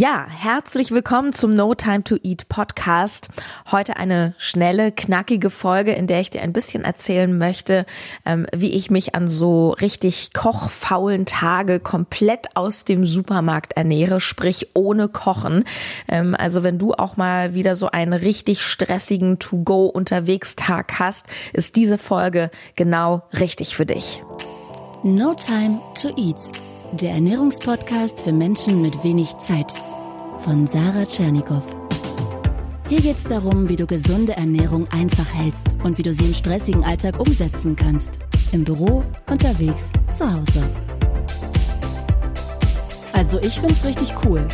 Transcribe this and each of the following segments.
Ja, herzlich willkommen zum No Time to Eat Podcast. Heute eine schnelle, knackige Folge, in der ich dir ein bisschen erzählen möchte, ähm, wie ich mich an so richtig kochfaulen Tage komplett aus dem Supermarkt ernähre, sprich ohne Kochen. Ähm, also wenn du auch mal wieder so einen richtig stressigen To-Go unterwegs Tag hast, ist diese Folge genau richtig für dich. No Time to Eat der Ernährungspodcast für Menschen mit wenig Zeit von Sarah Tschernikow. Hier geht es darum, wie du gesunde Ernährung einfach hältst und wie du sie im stressigen Alltag umsetzen kannst. Im Büro, unterwegs, zu Hause. Also ich find's richtig cool.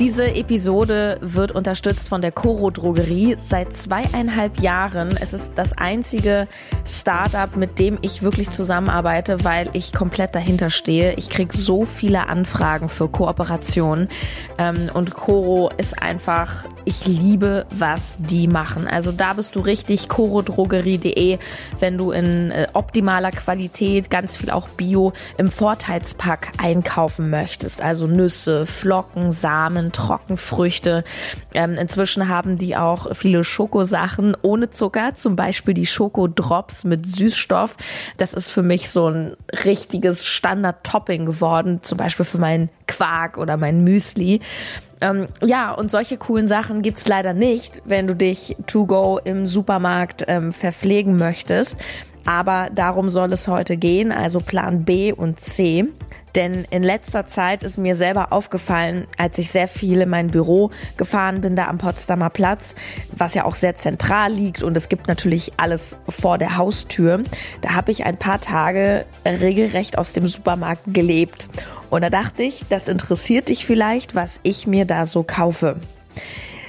Diese Episode wird unterstützt von der Coro Drogerie seit zweieinhalb Jahren. Es ist das einzige Startup, mit dem ich wirklich zusammenarbeite, weil ich komplett dahinter stehe. Ich kriege so viele Anfragen für Kooperationen ähm, und Coro ist einfach, ich liebe, was die machen. Also da bist du richtig, corodrogerie.de, wenn du in äh, optimaler Qualität, ganz viel auch Bio im Vorteilspack einkaufen möchtest. Also Nüsse, Flocken, Samen, Trockenfrüchte. Ähm, inzwischen haben die auch viele Schokosachen ohne Zucker, zum Beispiel die Schokodrops mit Süßstoff. Das ist für mich so ein richtiges Standard-Topping geworden, zum Beispiel für meinen Quark oder mein Müsli. Ähm, ja, und solche coolen Sachen gibt's leider nicht, wenn du dich to go im Supermarkt ähm, verpflegen möchtest. Aber darum soll es heute gehen, also Plan B und C. Denn in letzter Zeit ist mir selber aufgefallen, als ich sehr viel in mein Büro gefahren bin, da am Potsdamer Platz, was ja auch sehr zentral liegt und es gibt natürlich alles vor der Haustür. Da habe ich ein paar Tage regelrecht aus dem Supermarkt gelebt. Und da dachte ich, das interessiert dich vielleicht, was ich mir da so kaufe.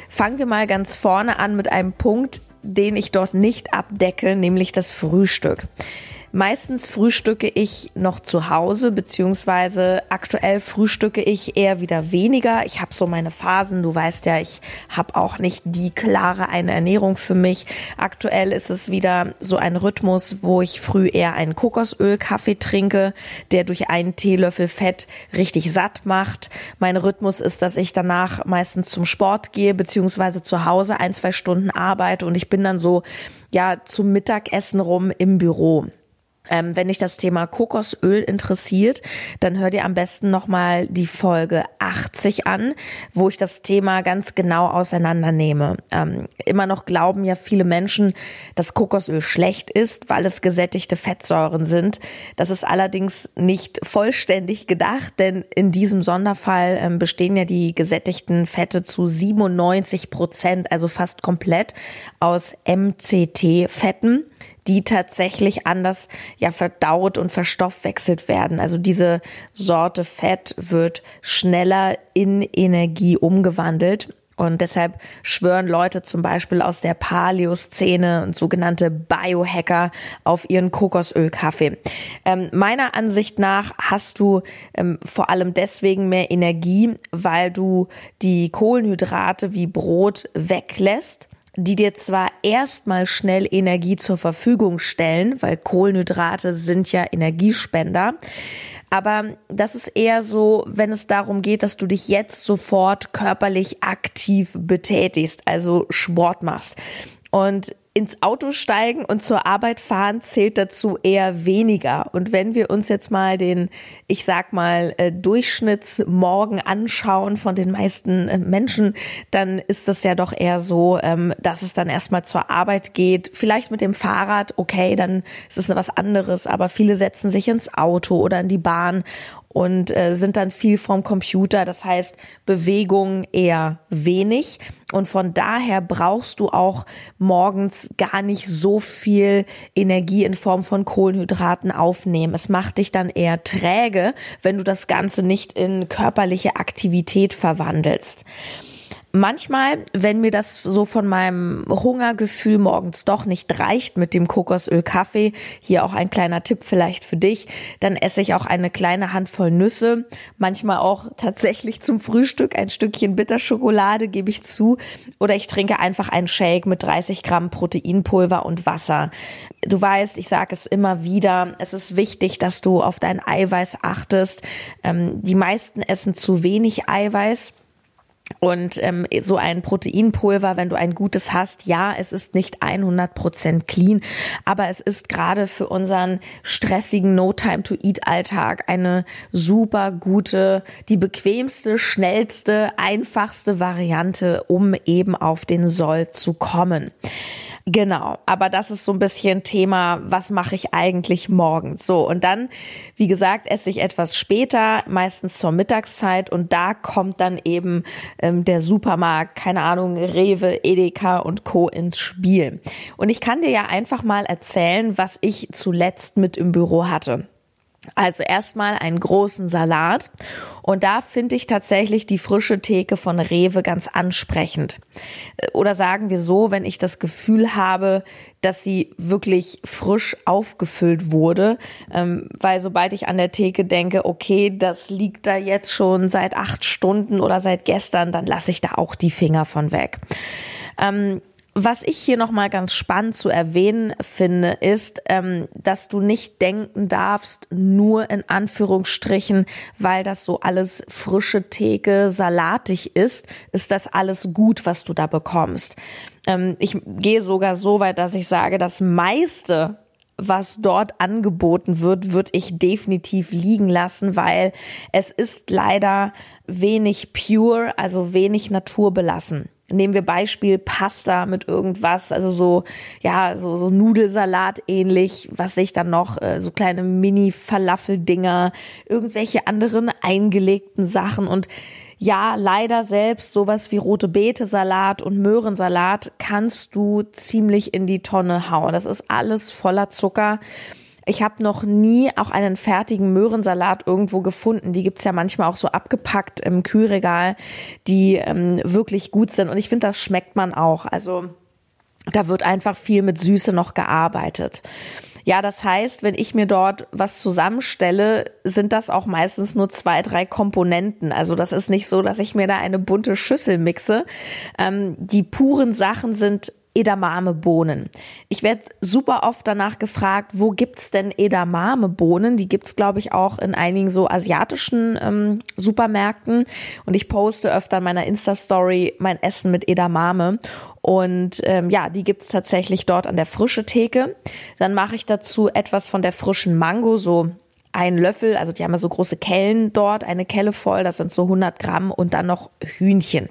Fangen wir mal ganz vorne an mit einem Punkt, den ich dort nicht abdecke, nämlich das Frühstück. Meistens frühstücke ich noch zu Hause, beziehungsweise aktuell frühstücke ich eher wieder weniger. Ich habe so meine Phasen. Du weißt ja, ich habe auch nicht die klare eine Ernährung für mich. Aktuell ist es wieder so ein Rhythmus, wo ich früh eher einen Kokosöl-Kaffee trinke, der durch einen Teelöffel Fett richtig satt macht. Mein Rhythmus ist, dass ich danach meistens zum Sport gehe, beziehungsweise zu Hause ein, zwei Stunden arbeite und ich bin dann so ja zum Mittagessen rum im Büro. Ähm, wenn dich das Thema Kokosöl interessiert, dann hör dir am besten nochmal die Folge 80 an, wo ich das Thema ganz genau auseinandernehme. Ähm, immer noch glauben ja viele Menschen, dass Kokosöl schlecht ist, weil es gesättigte Fettsäuren sind. Das ist allerdings nicht vollständig gedacht, denn in diesem Sonderfall ähm, bestehen ja die gesättigten Fette zu 97 Prozent, also fast komplett aus MCT-Fetten die tatsächlich anders ja verdaut und verstoffwechselt werden. Also diese Sorte Fett wird schneller in Energie umgewandelt. Und deshalb schwören Leute zum Beispiel aus der Paleo-Szene und sogenannte Biohacker auf ihren Kokosölkaffee. Ähm, meiner Ansicht nach hast du ähm, vor allem deswegen mehr Energie, weil du die Kohlenhydrate wie Brot weglässt die dir zwar erstmal schnell Energie zur Verfügung stellen, weil Kohlenhydrate sind ja Energiespender, aber das ist eher so, wenn es darum geht, dass du dich jetzt sofort körperlich aktiv betätigst, also Sport machst. Und ins Auto steigen und zur Arbeit fahren zählt dazu eher weniger. Und wenn wir uns jetzt mal den, ich sag mal, äh, Durchschnittsmorgen anschauen von den meisten äh, Menschen, dann ist das ja doch eher so, ähm, dass es dann erstmal zur Arbeit geht. Vielleicht mit dem Fahrrad, okay, dann ist es was anderes, aber viele setzen sich ins Auto oder in die Bahn und äh, sind dann viel vom Computer. Das heißt, Bewegung eher wenig. Und von daher brauchst du auch morgens gar nicht so viel Energie in Form von Kohlenhydraten aufnehmen. Es macht dich dann eher träge, wenn du das Ganze nicht in körperliche Aktivität verwandelst. Manchmal, wenn mir das so von meinem Hungergefühl morgens doch nicht reicht mit dem Kokosöl Kaffee, hier auch ein kleiner Tipp vielleicht für dich, dann esse ich auch eine kleine Handvoll Nüsse, manchmal auch tatsächlich zum Frühstück ein Stückchen Bitterschokolade gebe ich zu oder ich trinke einfach einen Shake mit 30 Gramm Proteinpulver und Wasser. Du weißt, ich sage es immer wieder, es ist wichtig, dass du auf dein Eiweiß achtest. Ähm, die meisten essen zu wenig Eiweiß. Und ähm, so ein Proteinpulver, wenn du ein gutes hast, ja, es ist nicht 100% clean, aber es ist gerade für unseren stressigen No-Time-to-Eat-Alltag eine super gute, die bequemste, schnellste, einfachste Variante, um eben auf den Soll zu kommen. Genau, aber das ist so ein bisschen Thema, was mache ich eigentlich morgens? So, und dann, wie gesagt, esse ich etwas später, meistens zur Mittagszeit und da kommt dann eben ähm, der Supermarkt, keine Ahnung, Rewe, Edeka und Co. ins Spiel. Und ich kann dir ja einfach mal erzählen, was ich zuletzt mit im Büro hatte. Also erstmal einen großen Salat und da finde ich tatsächlich die frische Theke von Rewe ganz ansprechend. Oder sagen wir so, wenn ich das Gefühl habe, dass sie wirklich frisch aufgefüllt wurde, ähm, weil sobald ich an der Theke denke, okay, das liegt da jetzt schon seit acht Stunden oder seit gestern, dann lasse ich da auch die Finger von weg. Ähm, was ich hier nochmal ganz spannend zu erwähnen finde, ist, ähm, dass du nicht denken darfst, nur in Anführungsstrichen, weil das so alles frische Theke, salatig ist, ist das alles gut, was du da bekommst. Ähm, ich gehe sogar so weit, dass ich sage, das meiste was dort angeboten wird, würde ich definitiv liegen lassen, weil es ist leider wenig pure, also wenig naturbelassen. Nehmen wir Beispiel Pasta mit irgendwas, also so, ja, so, so Nudelsalat ähnlich, was sich dann noch, äh, so kleine Mini-Falafel-Dinger, irgendwelche anderen eingelegten Sachen und ja, leider selbst sowas wie rote Beete Salat und Möhrensalat kannst du ziemlich in die Tonne hauen. Das ist alles voller Zucker. Ich habe noch nie auch einen fertigen Möhrensalat irgendwo gefunden. Die gibt's ja manchmal auch so abgepackt im Kühlregal, die ähm, wirklich gut sind. Und ich finde, das schmeckt man auch. Also da wird einfach viel mit Süße noch gearbeitet. Ja, das heißt, wenn ich mir dort was zusammenstelle, sind das auch meistens nur zwei, drei Komponenten. Also das ist nicht so, dass ich mir da eine bunte Schüssel mixe. Ähm, die puren Sachen sind Edamame-Bohnen. Ich werde super oft danach gefragt, wo gibt's denn Edamame-Bohnen? Die gibt's, glaube ich, auch in einigen so asiatischen ähm, Supermärkten. Und ich poste öfter in meiner Insta-Story mein Essen mit Edamame. Und ähm, ja, die gibt's tatsächlich dort an der frische Theke. Dann mache ich dazu etwas von der frischen Mango, so ein Löffel, also die haben ja so große Kellen dort, eine Kelle voll, das sind so 100 Gramm und dann noch Hühnchen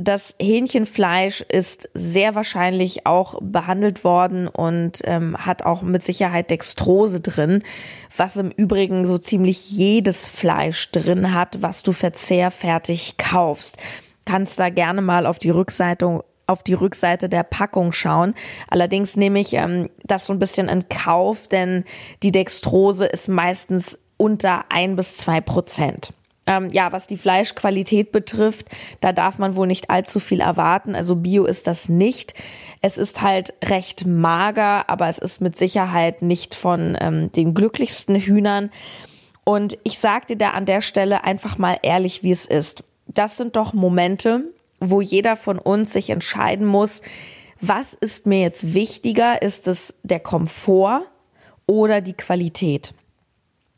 das Hähnchenfleisch ist sehr wahrscheinlich auch behandelt worden und ähm, hat auch mit Sicherheit Dextrose drin, was im Übrigen so ziemlich jedes Fleisch drin hat, was du verzehrfertig kaufst. Kannst da gerne mal auf die Rückseite auf die Rückseite der Packung schauen. Allerdings nehme ich ähm, das so ein bisschen in Kauf, denn die Dextrose ist meistens unter ein bis zwei Prozent. Ähm, ja, was die Fleischqualität betrifft, da darf man wohl nicht allzu viel erwarten. Also Bio ist das nicht. Es ist halt recht mager, aber es ist mit Sicherheit nicht von ähm, den glücklichsten Hühnern. Und ich sag dir da an der Stelle einfach mal ehrlich, wie es ist. Das sind doch Momente, wo jeder von uns sich entscheiden muss, was ist mir jetzt wichtiger? Ist es der Komfort oder die Qualität?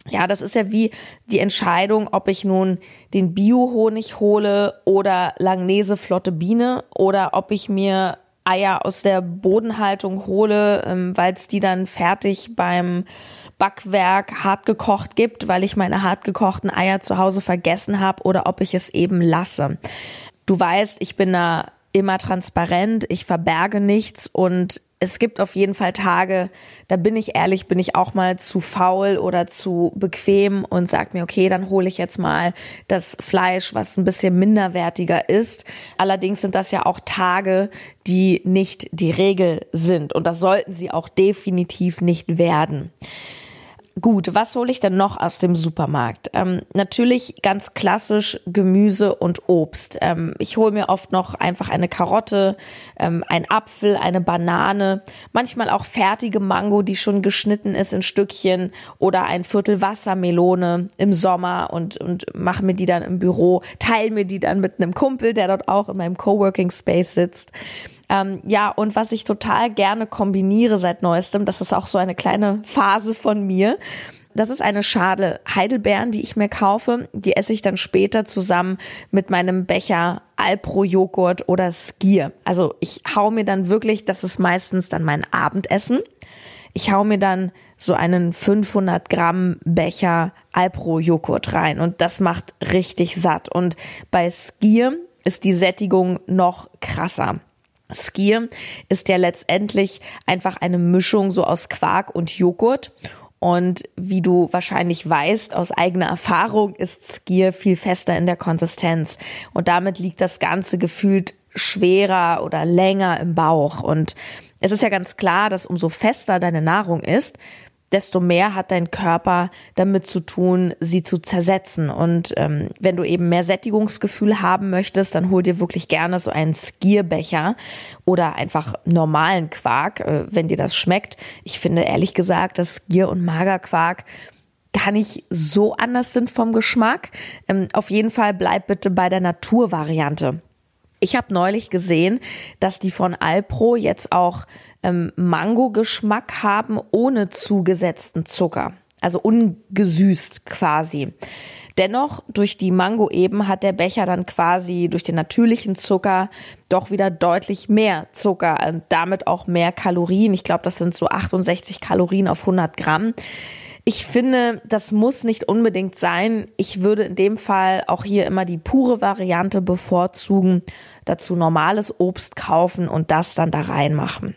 Ja, das ist ja wie die Entscheidung, ob ich nun den Bio-Honig hole oder Langnese Flotte Biene oder ob ich mir Eier aus der Bodenhaltung hole, ähm, weil es die dann fertig beim Backwerk hart gekocht gibt, weil ich meine hart gekochten Eier zu Hause vergessen habe oder ob ich es eben lasse. Du weißt, ich bin da immer transparent, ich verberge nichts und es gibt auf jeden Fall Tage, da bin ich ehrlich, bin ich auch mal zu faul oder zu bequem und sag mir, okay, dann hole ich jetzt mal das Fleisch, was ein bisschen minderwertiger ist. Allerdings sind das ja auch Tage, die nicht die Regel sind und das sollten sie auch definitiv nicht werden. Gut, was hole ich denn noch aus dem Supermarkt? Ähm, natürlich ganz klassisch Gemüse und Obst. Ähm, ich hole mir oft noch einfach eine Karotte, ähm, ein Apfel, eine Banane, manchmal auch fertige Mango, die schon geschnitten ist in Stückchen oder ein Viertel Wassermelone im Sommer und, und mache mir die dann im Büro, teile mir die dann mit einem Kumpel, der dort auch in meinem Coworking Space sitzt. Ähm, ja, und was ich total gerne kombiniere seit neuestem, das ist auch so eine kleine Phase von mir. Das ist eine Schale Heidelbeeren, die ich mir kaufe. Die esse ich dann später zusammen mit meinem Becher Alpro Joghurt oder Skier. Also ich hau mir dann wirklich, das ist meistens dann mein Abendessen. Ich hau mir dann so einen 500 Gramm Becher Alpro Joghurt rein und das macht richtig satt. Und bei Skier ist die Sättigung noch krasser. Skier ist ja letztendlich einfach eine Mischung so aus Quark und Joghurt. Und wie du wahrscheinlich weißt, aus eigener Erfahrung ist Skier viel fester in der Konsistenz. Und damit liegt das Ganze gefühlt schwerer oder länger im Bauch. Und es ist ja ganz klar, dass umso fester deine Nahrung ist, desto mehr hat dein Körper damit zu tun, sie zu zersetzen. Und ähm, wenn du eben mehr Sättigungsgefühl haben möchtest, dann hol dir wirklich gerne so einen Skierbecher oder einfach normalen Quark, äh, wenn dir das schmeckt. Ich finde ehrlich gesagt, dass Skier und Magerquark gar nicht so anders sind vom Geschmack. Ähm, auf jeden Fall bleib bitte bei der Naturvariante. Ich habe neulich gesehen, dass die von Alpro jetzt auch ähm, Mango-Geschmack haben ohne zugesetzten Zucker. Also ungesüßt quasi. Dennoch, durch die Mango eben hat der Becher dann quasi durch den natürlichen Zucker doch wieder deutlich mehr Zucker und damit auch mehr Kalorien. Ich glaube, das sind so 68 Kalorien auf 100 Gramm. Ich finde, das muss nicht unbedingt sein. Ich würde in dem Fall auch hier immer die pure Variante bevorzugen, dazu normales Obst kaufen und das dann da reinmachen.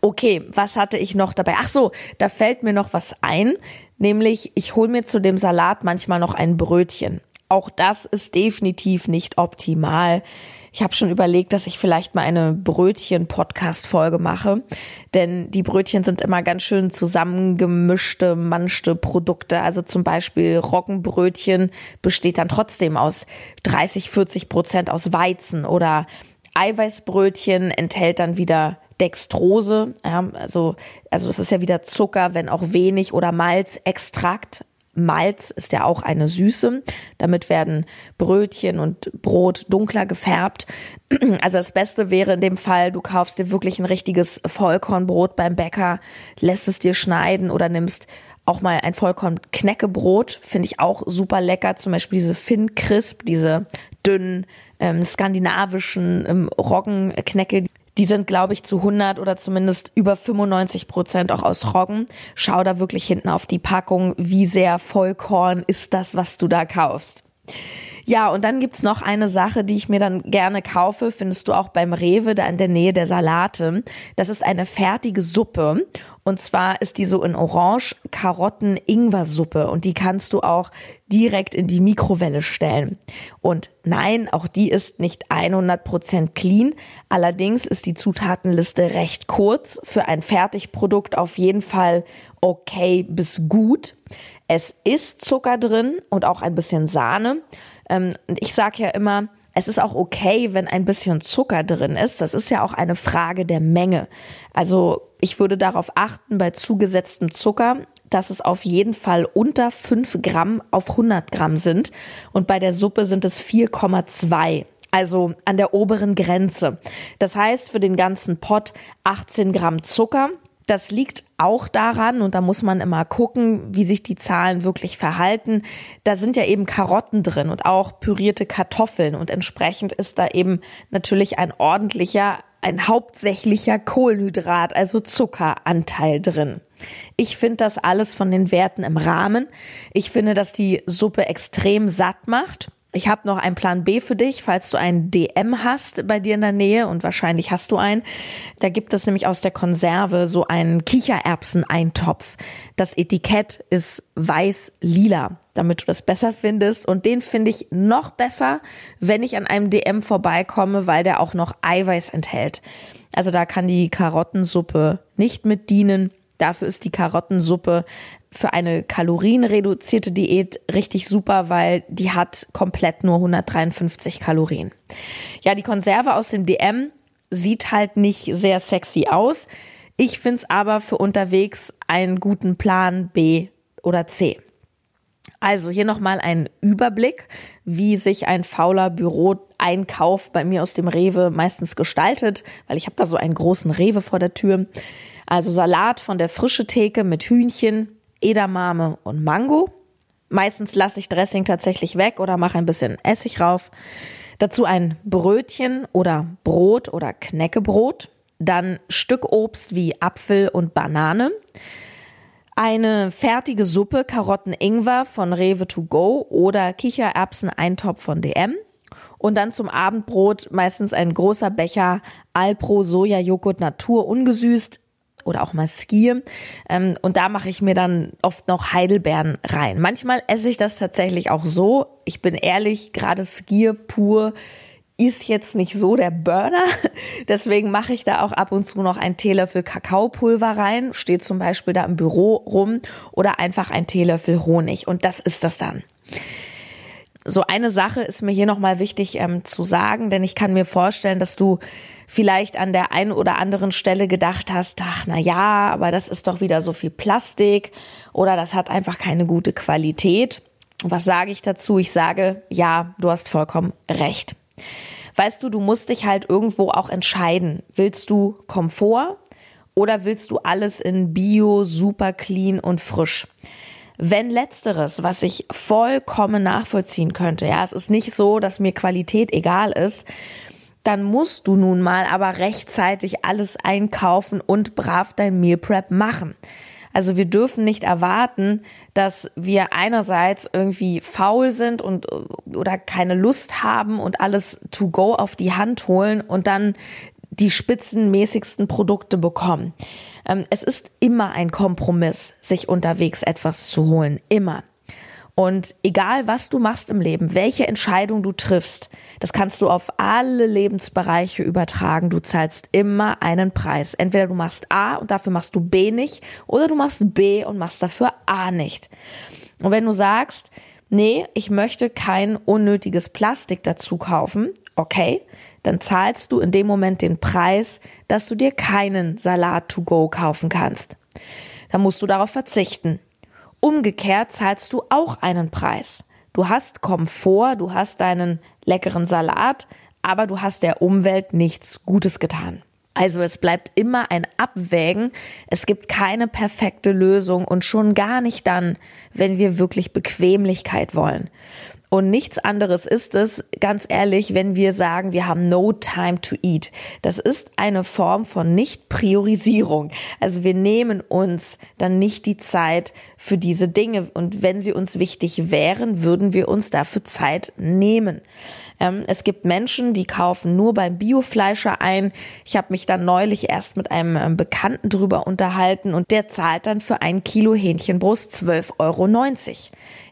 Okay, was hatte ich noch dabei? Ach so, da fällt mir noch was ein, nämlich ich hole mir zu dem Salat manchmal noch ein Brötchen. Auch das ist definitiv nicht optimal. Ich habe schon überlegt, dass ich vielleicht mal eine Brötchen-Podcast-Folge mache, denn die Brötchen sind immer ganz schön zusammengemischte, manschte Produkte. Also zum Beispiel Roggenbrötchen besteht dann trotzdem aus 30, 40 Prozent aus Weizen oder Eiweißbrötchen enthält dann wieder Dextrose, ja, also, also das ist ja wieder Zucker, wenn auch wenig oder Malzextrakt. Malz ist ja auch eine Süße. Damit werden Brötchen und Brot dunkler gefärbt. Also das Beste wäre in dem Fall, du kaufst dir wirklich ein richtiges Vollkornbrot beim Bäcker, lässt es dir schneiden oder nimmst auch mal ein Vollkorn-Knäckebrot, finde ich auch super lecker. Zum Beispiel diese Finn Crisp, diese dünnen ähm, skandinavischen ähm, Roggenknäcke. Die sind, glaube ich, zu 100 oder zumindest über 95 Prozent auch aus Roggen. Schau da wirklich hinten auf die Packung, wie sehr Vollkorn ist das, was du da kaufst. Ja, und dann gibt's noch eine Sache, die ich mir dann gerne kaufe, findest du auch beim Rewe, da in der Nähe der Salate. Das ist eine fertige Suppe. Und zwar ist die so in Orange Karotten Ingwer Suppe und die kannst du auch direkt in die Mikrowelle stellen. Und nein, auch die ist nicht 100% clean. Allerdings ist die Zutatenliste recht kurz. Für ein Fertigprodukt auf jeden Fall okay bis gut. Es ist Zucker drin und auch ein bisschen Sahne. Ähm, und ich sage ja immer, es ist auch okay, wenn ein bisschen Zucker drin ist. Das ist ja auch eine Frage der Menge. Also ich würde darauf achten bei zugesetztem Zucker, dass es auf jeden Fall unter 5 Gramm auf 100 Gramm sind. Und bei der Suppe sind es 4,2 also an der oberen Grenze. Das heißt für den ganzen Pot 18 Gramm Zucker. Das liegt auch daran, und da muss man immer gucken, wie sich die Zahlen wirklich verhalten. Da sind ja eben Karotten drin und auch pürierte Kartoffeln und entsprechend ist da eben natürlich ein ordentlicher, ein hauptsächlicher Kohlenhydrat, also Zuckeranteil drin. Ich finde das alles von den Werten im Rahmen. Ich finde, dass die Suppe extrem satt macht. Ich habe noch einen Plan B für dich, falls du einen DM hast bei dir in der Nähe und wahrscheinlich hast du einen. Da gibt es nämlich aus der Konserve so einen Kichererbsen-Eintopf. Das Etikett ist weiß-lila, damit du das besser findest. Und den finde ich noch besser, wenn ich an einem DM vorbeikomme, weil der auch noch Eiweiß enthält. Also da kann die Karottensuppe nicht mit dienen. Dafür ist die Karottensuppe für eine kalorienreduzierte Diät richtig super, weil die hat komplett nur 153 Kalorien. Ja, die Konserve aus dem DM sieht halt nicht sehr sexy aus. Ich finde es aber für unterwegs einen guten Plan B oder C. Also hier nochmal ein Überblick, wie sich ein fauler Büro-Einkauf bei mir aus dem Rewe meistens gestaltet, weil ich habe da so einen großen Rewe vor der Tür. Also Salat von der frische Theke mit Hühnchen, Edamame und Mango. Meistens lasse ich Dressing tatsächlich weg oder mache ein bisschen Essig rauf. Dazu ein Brötchen oder Brot oder Knäckebrot. Dann Stück Obst wie Apfel und Banane. Eine fertige Suppe Karotten-Ingwer von Rewe to go oder Kichererbsen-Eintopf von DM. Und dann zum Abendbrot meistens ein großer Becher Alpro Soja-Joghurt Natur ungesüßt, oder auch mal Skier. Ähm, und da mache ich mir dann oft noch Heidelbeeren rein. Manchmal esse ich das tatsächlich auch so. Ich bin ehrlich, gerade Skier pur ist jetzt nicht so der Burner. Deswegen mache ich da auch ab und zu noch einen Teelöffel Kakaopulver rein. Steht zum Beispiel da im Büro rum. Oder einfach ein Teelöffel Honig. Und das ist das dann. So eine Sache ist mir hier nochmal wichtig ähm, zu sagen, denn ich kann mir vorstellen, dass du vielleicht an der einen oder anderen Stelle gedacht hast, ach na ja, aber das ist doch wieder so viel Plastik oder das hat einfach keine gute Qualität. Was sage ich dazu? Ich sage, ja, du hast vollkommen recht. Weißt du, du musst dich halt irgendwo auch entscheiden. Willst du Komfort oder willst du alles in Bio, super clean und frisch? Wenn letzteres, was ich vollkommen nachvollziehen könnte, ja, es ist nicht so, dass mir Qualität egal ist, dann musst du nun mal aber rechtzeitig alles einkaufen und brav dein Meal Prep machen. Also wir dürfen nicht erwarten, dass wir einerseits irgendwie faul sind und oder keine Lust haben und alles to go auf die Hand holen und dann die spitzenmäßigsten Produkte bekommen. Ähm, es ist immer ein Kompromiss, sich unterwegs etwas zu holen. Immer. Und egal, was du machst im Leben, welche Entscheidung du triffst, das kannst du auf alle Lebensbereiche übertragen. Du zahlst immer einen Preis. Entweder du machst A und dafür machst du B nicht, oder du machst B und machst dafür A nicht. Und wenn du sagst, nee, ich möchte kein unnötiges Plastik dazu kaufen, okay, dann zahlst du in dem Moment den Preis, dass du dir keinen Salat to go kaufen kannst. Dann musst du darauf verzichten. Umgekehrt zahlst du auch einen Preis. Du hast Komfort, du hast deinen leckeren Salat, aber du hast der Umwelt nichts Gutes getan. Also es bleibt immer ein Abwägen. Es gibt keine perfekte Lösung und schon gar nicht dann, wenn wir wirklich Bequemlichkeit wollen. Und nichts anderes ist es, ganz ehrlich, wenn wir sagen, wir haben no time to eat. Das ist eine Form von Nicht-Priorisierung. Also wir nehmen uns dann nicht die Zeit für diese Dinge. Und wenn sie uns wichtig wären, würden wir uns dafür Zeit nehmen. Ähm, es gibt Menschen, die kaufen nur beim Biofleischer ein. Ich habe mich dann neulich erst mit einem ähm, Bekannten drüber unterhalten und der zahlt dann für ein Kilo Hähnchenbrust 12,90 Euro.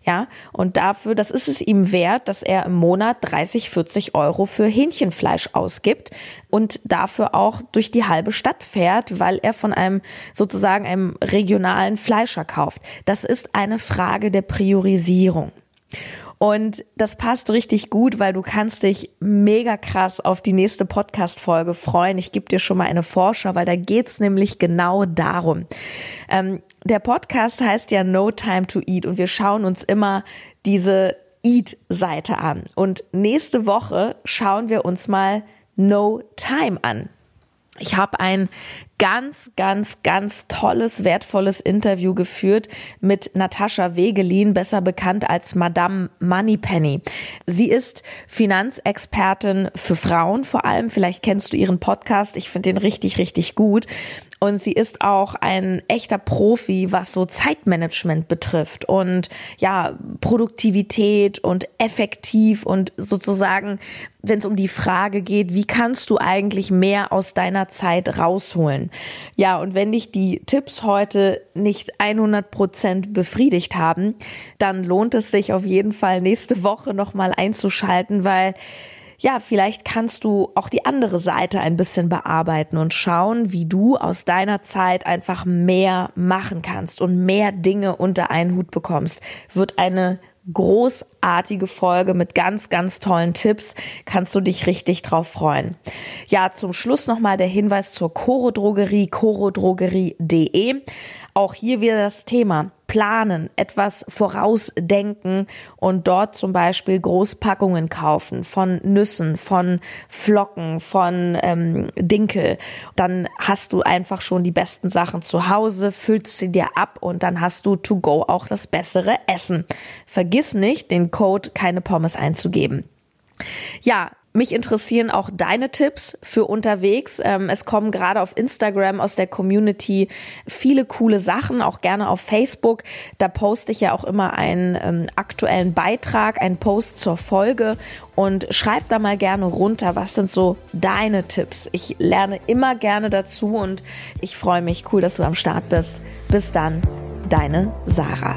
Ja, und dafür, das ist es ihm wert, dass er im Monat 30, 40 Euro für Hähnchenfleisch ausgibt und dafür auch durch die halbe Stadt fährt, weil er von einem sozusagen einem regionalen Fleischer kauft. Das ist eine Frage der Priorisierung. Und das passt richtig gut, weil du kannst dich mega krass auf die nächste Podcast-Folge freuen. Ich gebe dir schon mal eine Vorschau, weil da geht's nämlich genau darum. Ähm, der Podcast heißt ja No Time to Eat und wir schauen uns immer diese Eat-Seite an. Und nächste Woche schauen wir uns mal No Time an. Ich habe ein ganz, ganz, ganz tolles, wertvolles Interview geführt mit Natascha Wegelin, besser bekannt als Madame Moneypenny. Sie ist Finanzexpertin für Frauen vor allem. Vielleicht kennst du ihren Podcast. Ich finde den richtig, richtig gut. Und sie ist auch ein echter Profi, was so Zeitmanagement betrifft und ja, Produktivität und effektiv und sozusagen, wenn es um die Frage geht, wie kannst du eigentlich mehr aus deiner Zeit rausholen? Ja, und wenn dich die Tipps heute nicht 100 Prozent befriedigt haben, dann lohnt es sich auf jeden Fall nächste Woche nochmal einzuschalten, weil ja, vielleicht kannst du auch die andere Seite ein bisschen bearbeiten und schauen, wie du aus deiner Zeit einfach mehr machen kannst und mehr Dinge unter einen Hut bekommst. Wird eine großartige Folge mit ganz, ganz tollen Tipps. Kannst du dich richtig drauf freuen. Ja, zum Schluss nochmal der Hinweis zur Coro Drogerie, corodrogerie.de. Auch hier wieder das Thema planen, etwas vorausdenken und dort zum Beispiel Großpackungen kaufen von Nüssen, von Flocken, von ähm, Dinkel. Dann hast du einfach schon die besten Sachen zu Hause, füllst sie dir ab und dann hast du to go auch das bessere Essen. Vergiss nicht, den Code keine Pommes einzugeben. Ja, mich interessieren auch deine Tipps für unterwegs. Ähm, es kommen gerade auf Instagram aus der Community viele coole Sachen, auch gerne auf Facebook. Da poste ich ja auch immer einen ähm, aktuellen Beitrag, einen Post zur Folge und schreib da mal gerne runter, was sind so deine Tipps. Ich lerne immer gerne dazu und ich freue mich. Cool, dass du am Start bist. Bis dann, deine Sarah.